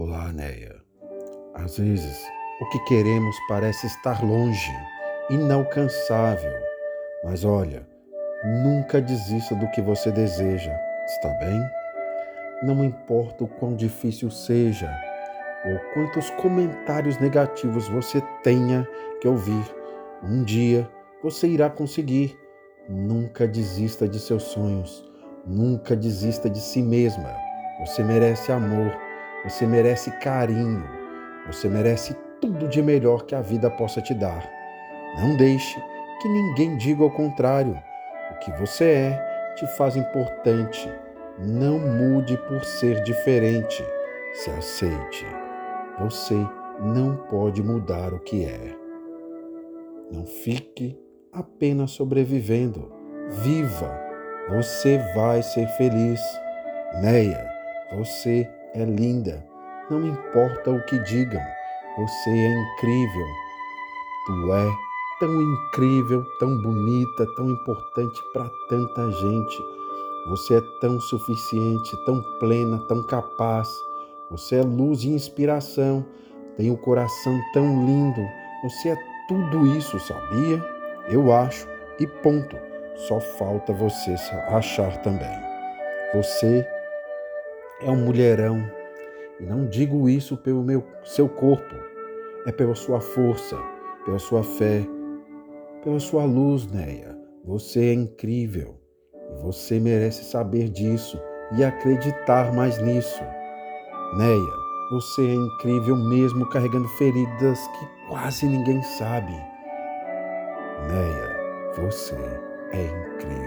Olá, Neia. Às vezes, o que queremos parece estar longe, inalcançável. Mas olha, nunca desista do que você deseja, está bem? Não importa o quão difícil seja ou quantos comentários negativos você tenha que ouvir, um dia você irá conseguir. Nunca desista de seus sonhos, nunca desista de si mesma. Você merece amor você merece carinho. Você merece tudo de melhor que a vida possa te dar. Não deixe que ninguém diga o contrário. O que você é te faz importante. Não mude por ser diferente. Se aceite. Você não pode mudar o que é. Não fique apenas sobrevivendo. Viva! Você vai ser feliz. Neia, você é linda, não importa o que digam, você é incrível. Tu é tão incrível, tão bonita, tão importante para tanta gente. Você é tão suficiente, tão plena, tão capaz. Você é luz e inspiração, tem o um coração tão lindo. Você é tudo isso, sabia? Eu acho, e ponto. Só falta você achar também. Você é um mulherão. E não digo isso pelo meu, seu corpo, é pela sua força, pela sua fé, pela sua luz, Neia. Você é incrível você merece saber disso e acreditar mais nisso. Neia, você é incrível mesmo carregando feridas que quase ninguém sabe. Neia, você é incrível.